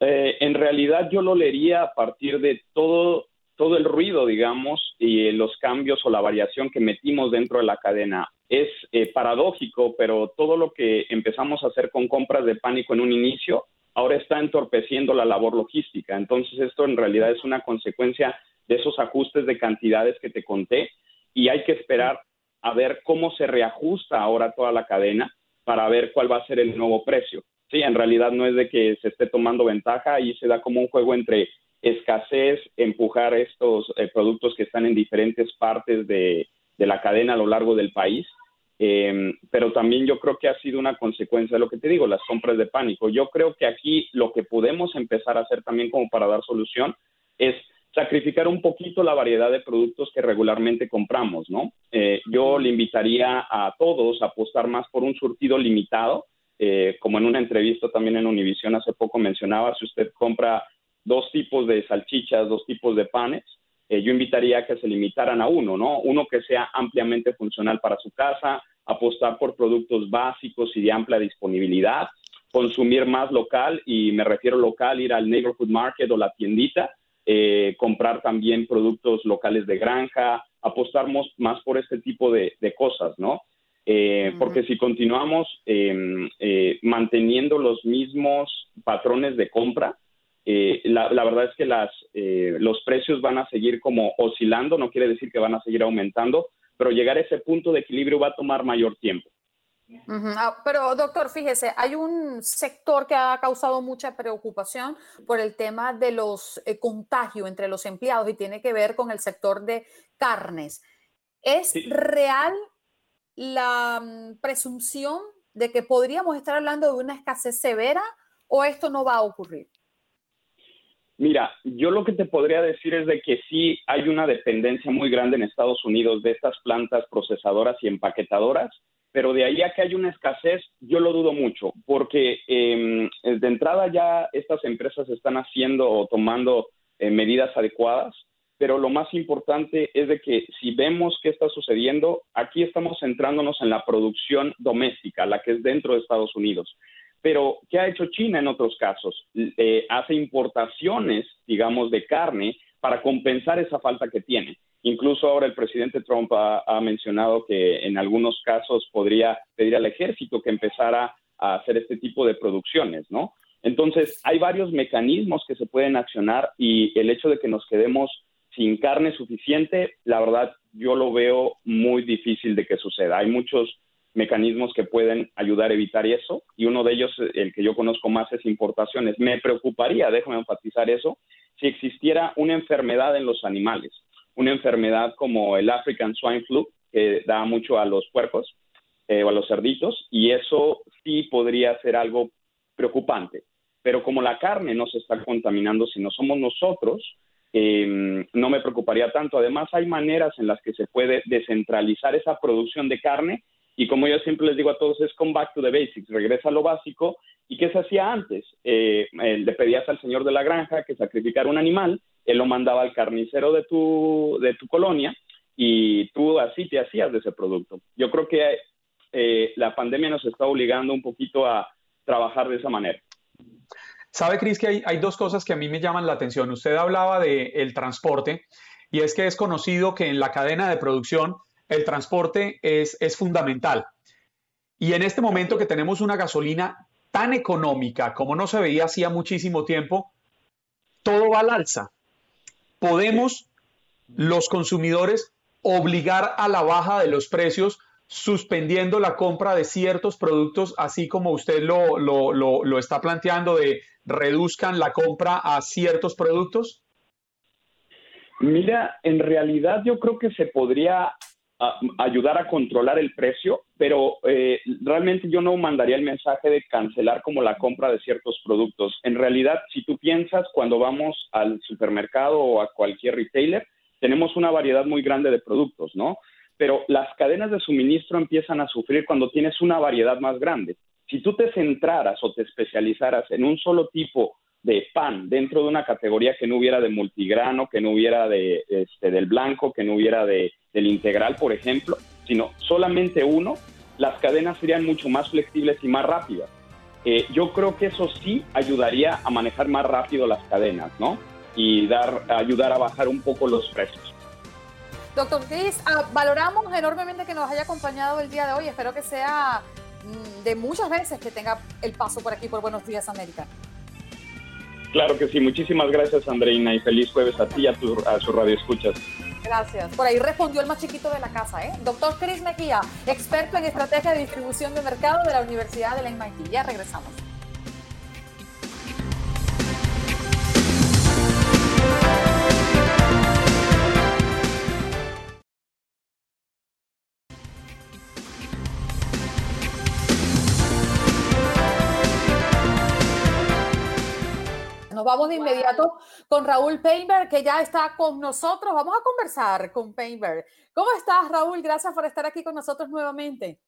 Eh, en realidad yo lo leería a partir de todo, todo el ruido, digamos, y los cambios o la variación que metimos dentro de la cadena. Es eh, paradójico, pero todo lo que empezamos a hacer con compras de pánico en un inicio, ahora está entorpeciendo la labor logística. Entonces esto en realidad es una consecuencia de esos ajustes de cantidades que te conté y hay que esperar a ver cómo se reajusta ahora toda la cadena para ver cuál va a ser el nuevo precio. Sí, en realidad no es de que se esté tomando ventaja y se da como un juego entre escasez, empujar estos eh, productos que están en diferentes partes de, la cadena a lo largo del país. Em, pero también yo creo que ha sido una consecuencia de lo que te digo, las compras de pánico. Yo creo que aquí lo que podemos empezar a hacer también como para dar solución es sacrificar un poquito la variedad de productos que regularmente compramos, ¿no? Eh, yo le invitaría a todos a apostar más por un surtido limitado, eh, como en una entrevista también en Univision hace poco mencionaba, si usted compra dos tipos de salchichas, dos tipos de panes, eh, yo invitaría a que se limitaran a uno, ¿no? Uno que sea ampliamente funcional para su casa, apostar por productos básicos y de amplia disponibilidad, consumir más local, y me refiero local, ir al neighborhood market o la tiendita, eh, comprar también productos locales de granja, apostar más por este tipo de, cosas, ¿no? Eh, porque si continuamos em, eh, manteniendo los mismos patrones de compra, la, verdad es que las, los precios van a seguir como oscilando, no quiere decir que van a seguir aumentando, pero llegar a ese punto de equilibrio va a tomar mayor tiempo. Ah, pero doctor, fíjese, hay un sector que ha causado mucha preocupación por el tema de los eh, contagios entre los empleados y tiene que ver con el sector de carnes. ¿Es real la mm, presunción de que podríamos estar hablando de una escasez severa o esto no va a ocurrir? Mira, yo lo que te podría decir es de que sí hay una dependencia muy grande en Estados Unidos de estas plantas procesadoras y empaquetadoras pero de ahí a que hay una escasez, yo lo dudo mucho, porque em, de entrada ya estas empresas están haciendo o tomando eh, medidas adecuadas, pero lo más importante es de que si vemos qué está sucediendo, aquí estamos centrándonos en la producción doméstica, la que es dentro de Estados Unidos. Pero, ¿qué ha hecho China en otros casos? Eh, hace importaciones, digamos, de carne para compensar esa falta que tiene. Incluso ahora el presidente Trump ha, mencionado que en algunos casos podría pedir al ejército que empezara a hacer este tipo de producciones, ¿no? Entonces, hay varios mecanismos que se pueden accionar y el hecho de que nos quedemos sin carne suficiente, la verdad, yo lo veo muy difícil de que suceda. Hay muchos mecanismos que pueden ayudar a evitar eso y uno de ellos, el que yo conozco más, es importaciones. Me preocuparía, déjame enfatizar eso, si existiera una enfermedad en los animales, una enfermedad como el African Swine Flu, que da mucho a los puercos eh, o a los cerditos, y eso sí podría ser algo preocupante. Pero como la carne no se está contaminando, si no somos nosotros, eh, no me preocuparía tanto. Además, hay maneras en las que se puede descentralizar esa producción de carne y como yo siempre les digo a todos, es come back to the basics, regresa a lo básico. ¿Y qué se hacía antes? Eh, le pedías al señor de la granja que sacrificara un animal, él lo mandaba al carnicero de tu, de tu colonia y tú así te hacías de ese producto. Yo creo que eh, la pandemia nos está obligando un poquito a trabajar de esa manera. Sabe, Cris, que hay, hay, dos cosas que a mí me llaman la atención. Usted hablaba del el transporte y es que es conocido que en la cadena de producción el transporte es, es fundamental. Y en este momento que tenemos una gasolina tan económica como no se veía hacía muchísimo tiempo, todo va al alza. Podemos los consumidores obligar a la baja de los precios suspendiendo la compra de ciertos productos, así como usted lo, lo, lo, está planteando, de reduzcan la compra a ciertos productos? Mira, en realidad yo creo que se podría ayudar a controlar el precio, pero eh, realmente yo no mandaría el mensaje de cancelar como la compra de ciertos productos. En realidad, si tú piensas cuando vamos al supermercado o a cualquier retailer, tenemos una variedad muy grande de productos, ¿no? Pero las cadenas de suministro empiezan a sufrir cuando tienes una variedad más grande. Si tú te centraras o te especializaras en un solo tipo de pan dentro de una categoría que no hubiera de multigrano, que no hubiera de este, del blanco, que no hubiera de del integral, por ejemplo, sino solamente uno, las cadenas serían mucho más flexibles y más rápidas. Eh, yo creo que eso sí ayudaría a manejar más rápido las cadenas, ¿no? Y dar, ayudar a bajar un poco los precios. Doctor Cris, ah, valoramos enormemente que nos haya acompañado el día de hoy. Espero que sea mm, de muchas veces que tenga el paso por aquí por Buenos Días América. Claro que sí. Muchísimas gracias, Andreina, y feliz jueves a ti y a, tu, a su radio escuchas. Gracias. Por ahí respondió el más chiquito de la casa, ¿eh? Doctor Chris Mejía, experto en estrategia de distribución de mercado de la Universidad de la MIT. Ya regresamos. Nos vamos de inmediato con Raúl Painberg, que ya está con nosotros. Vamos a conversar con Painberg. ¿Cómo estás, Raúl? Gracias por estar aquí con nosotros nuevamente.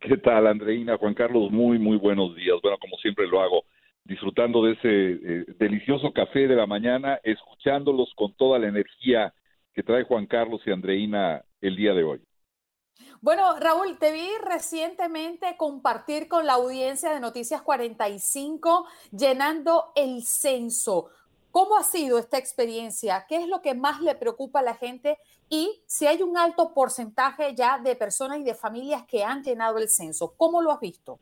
¿Qué tal, Andreina? Juan Carlos, muy, muy buenos días. Bueno, como siempre lo hago, disfrutando de ese eh, delicioso café de la mañana, escuchándolos con toda la energía que trae Juan Carlos y Andreina el día de hoy. Bueno, Raúl, te vi recientemente compartir con la audiencia de Noticias 45 llenando el censo. ¿Cómo ha sido esta experiencia? ¿Qué es lo que más le preocupa a la gente? Y si hay un alto porcentaje ya de personas y de familias que han llenado el censo, ¿cómo lo has visto?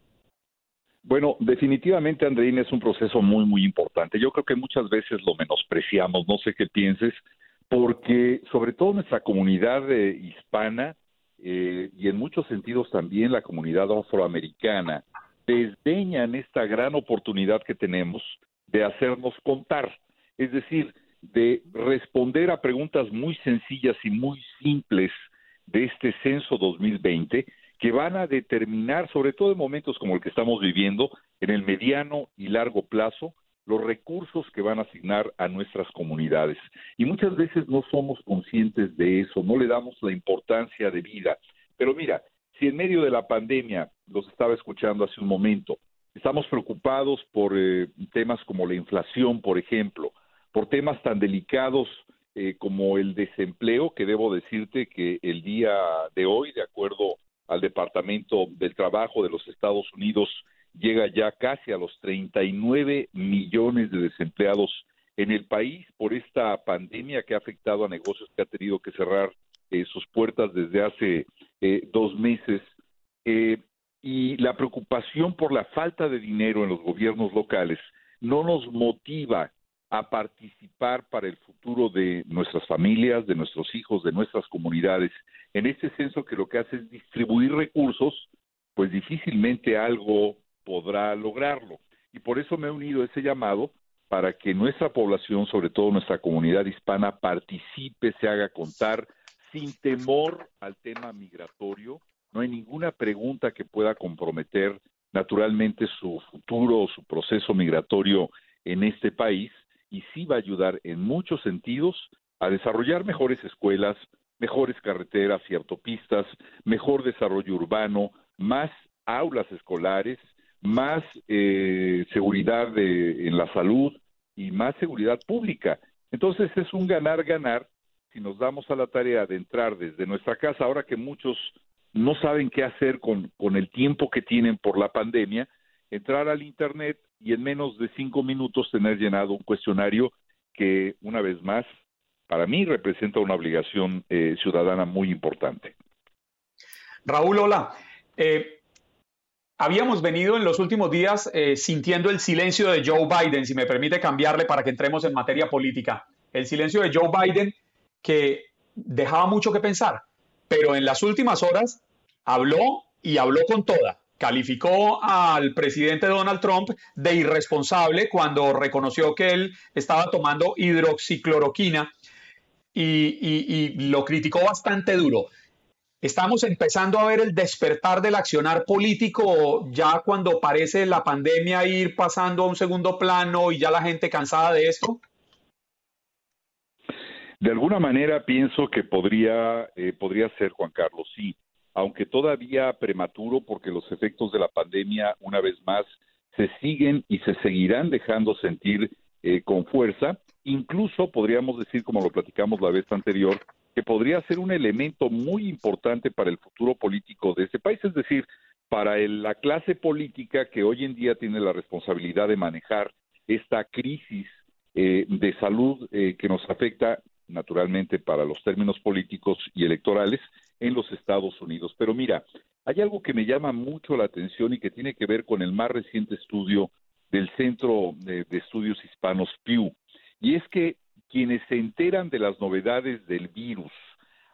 Bueno, definitivamente, Andreina, es un proceso muy, muy importante. Yo creo que muchas veces lo menospreciamos, no sé qué pienses, porque sobre todo nuestra comunidad eh, hispana, eh, y en muchos sentidos también la comunidad afroamericana desdeñan esta gran oportunidad que tenemos de hacernos contar, es decir, de responder a preguntas muy sencillas y muy simples de este censo 2020 que van a determinar, sobre todo en momentos como el que estamos viviendo, en el mediano y largo plazo, los recursos que van a asignar a nuestras comunidades. Y muchas veces no somos conscientes de eso, no le damos la importancia de vida. Pero mira, si en medio de la pandemia, los estaba escuchando hace un momento, estamos preocupados por eh, temas como la inflación, por ejemplo, por temas tan delicados eh, como el desempleo, que debo decirte que el día de hoy, de acuerdo al Departamento del Trabajo de los Estados Unidos, llega ya casi a los 39 millones de desempleados en el país por esta pandemia que ha afectado a negocios que ha tenido que cerrar eh, sus puertas desde hace eh, dos meses. Eh, y la preocupación por la falta de dinero en los gobiernos locales no nos motiva a participar para el futuro de nuestras familias, de nuestros hijos, de nuestras comunidades. En este censo que lo que hace es distribuir recursos, pues difícilmente algo podrá lograrlo. Y por eso me he unido a ese llamado para que nuestra población, sobre todo nuestra comunidad hispana, participe, se haga contar sin temor al tema migratorio. No hay ninguna pregunta que pueda comprometer naturalmente su futuro o su proceso migratorio en este país y sí va a ayudar en muchos sentidos a desarrollar mejores escuelas, mejores carreteras y autopistas, mejor desarrollo urbano, más aulas escolares, más eh, seguridad en la salud y más seguridad pública. Entonces es un ganar-ganar si nos damos a la tarea de entrar desde nuestra casa, ahora que muchos no saben qué hacer con, con el tiempo que tienen por la pandemia, entrar al Internet y en menos de cinco minutos tener llenado un cuestionario que, una vez más, para mí representa una obligación eh, ciudadana muy importante. Raúl, hola. Eh, habíamos venido en los últimos días eh, sintiendo el silencio de Joe Biden, si me permite cambiarle para que entremos en materia política. El silencio de Joe Biden que dejaba mucho que pensar, pero en las últimas horas habló y habló con toda. Calificó al presidente Donald Trump de irresponsable cuando reconoció que él estaba tomando hidroxicloroquina y, lo criticó bastante duro. Estamos empezando a ver el despertar del accionar político ya cuando parece la pandemia ir pasando a un segundo plano y ya la gente cansada de esto. De alguna manera pienso que podría, eh, podría ser, Juan Carlos, sí aunque todavía prematuro porque los efectos de la pandemia, una vez más, se siguen y se seguirán dejando sentir eh, con fuerza. Incluso podríamos decir, como lo platicamos la vez anterior, que podría ser un elemento muy importante para el futuro político de este país, es decir, para la clase política que hoy en día tiene la responsabilidad de manejar esta crisis eh, de salud eh, que nos afecta naturalmente para los términos políticos y electorales en los Estados Unidos. Pero mira, hay algo que me llama mucho la atención y que tiene que ver con el más reciente estudio del Centro de, Estudios Hispanos Pew, y es que quienes se enteran de las novedades del virus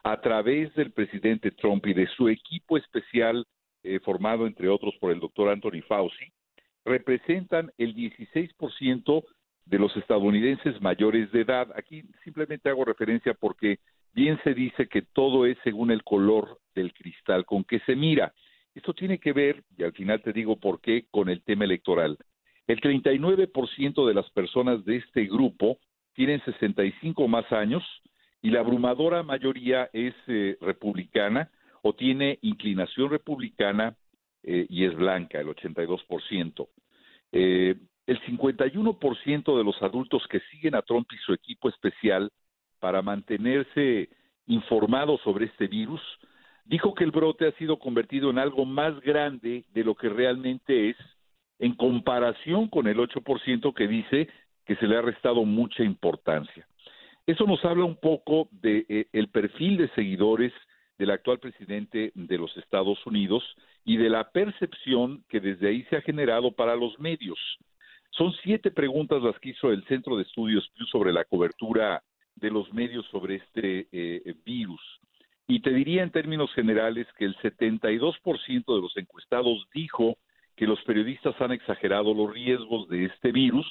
a través del presidente Trump y de su equipo especial eh, formado entre otros por el doctor Anthony Fauci, representan el 16% de los estadounidenses mayores de edad. Aquí simplemente hago referencia porque bien se dice que todo es según el color del cristal con que se mira. Esto tiene que ver, y al final te digo por qué, con el tema electoral. El 39% de las personas de este grupo tienen 65 más años y la abrumadora mayoría es eh, republicana o tiene inclinación republicana eh, y es blanca, el 82%. Eh, el 51% de los adultos que siguen a Trump y su equipo especial para mantenerse informados sobre este virus, dijo que el brote ha sido convertido en algo más grande de lo que realmente es, en comparación con el 8% que dice que se le ha restado mucha importancia. Eso nos habla un poco del de, eh, perfil de seguidores del actual presidente de los Estados Unidos y de la percepción que desde ahí se ha generado para los medios. Son siete preguntas las que hizo el Centro de Estudios sobre la cobertura de los medios sobre este eh, virus. Y te diría en términos generales que el 72% de los encuestados dijo que los periodistas han exagerado los riesgos de este virus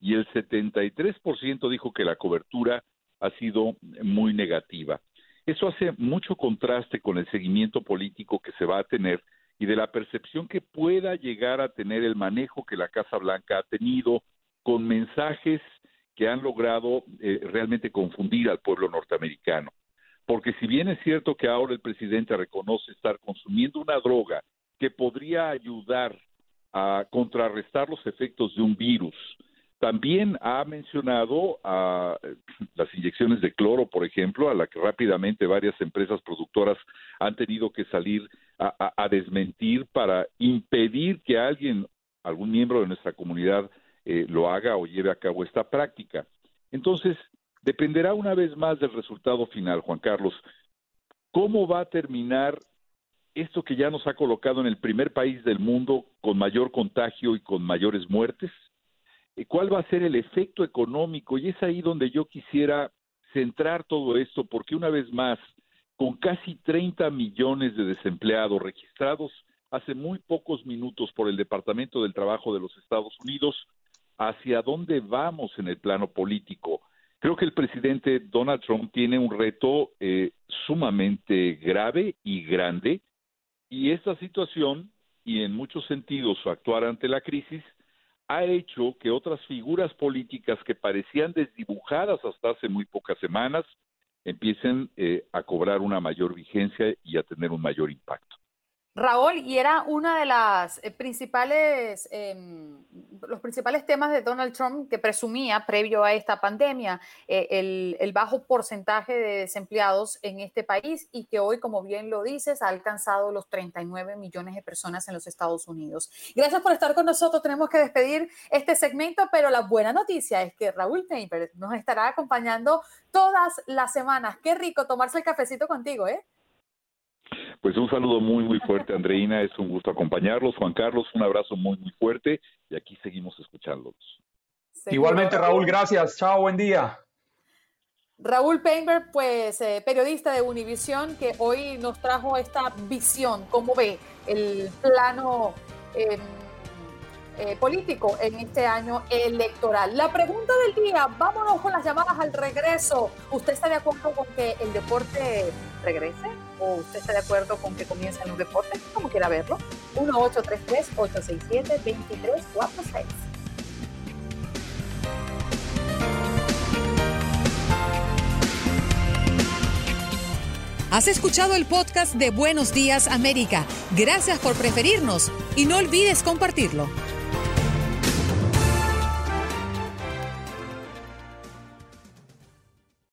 y el 73% dijo que la cobertura ha sido muy negativa. Eso hace mucho contraste con el seguimiento político que se va a tener y de la percepción que pueda llegar a tener el manejo que la Casa Blanca ha tenido con mensajes que han logrado eh, realmente confundir al pueblo norteamericano. Porque si bien es cierto que ahora el presidente reconoce estar consumiendo una droga que podría ayudar a contrarrestar los efectos de un virus, también ha mencionado a eh, las inyecciones de cloro, por ejemplo, a la que rápidamente varias empresas productoras han tenido que salir a, desmentir para impedir que alguien, algún miembro de nuestra comunidad, eh, lo haga o lleve a cabo esta práctica. Entonces, dependerá una vez más del resultado final, Juan Carlos. ¿Cómo va a terminar esto que ya nos ha colocado en el primer país del mundo con mayor contagio y con mayores muertes? eh, cuál va a ser el efecto económico y es ahí donde yo quisiera centrar todo esto porque una vez más, con casi 30 millones de desempleados registrados hace muy pocos minutos por el Departamento del Trabajo de los Estados Unidos, hacia dónde vamos en el plano político. Creo que el presidente Donald Trump tiene un reto eh, sumamente grave y grande y esta situación y en muchos sentidos su actuar ante la crisis ha hecho que otras figuras políticas que parecían desdibujadas hasta hace muy pocas semanas empiecen eh, a cobrar una mayor vigencia y a tener un mayor impacto. Raúl, y era una de las eh, principales, em, los principales temas de Donald Trump que presumía previo a esta pandemia, eh, el, el, bajo porcentaje de desempleados en este país y que hoy, como bien lo dices, ha alcanzado los 39 millones de personas en los Estados Unidos. Gracias por estar con nosotros. Tenemos que despedir este segmento, pero la buena noticia es que Raúl Paper nos estará acompañando todas las semanas. Qué rico tomarse el cafecito contigo, ¿eh? Pues un saludo muy, muy fuerte, Andreina. Es un gusto acompañarlos. Juan Carlos, un abrazo muy, muy fuerte. Y aquí seguimos escuchándolos. Igualmente, Raúl, gracias. Chao, buen día. Raúl Painberg, pues eh, periodista de Univisión, que hoy nos trajo esta visión, cómo ve el plano eh, eh, político en este año electoral. La pregunta del día, vámonos con las llamadas al regreso. ¿Usted está de acuerdo con que el deporte regrese? ¿O usted está de acuerdo con que comiencen los deportes? Como quiera verlo. 1-833-867-2346. Has escuchado el podcast de Buenos Días América. Gracias por preferirnos y no olvides compartirlo.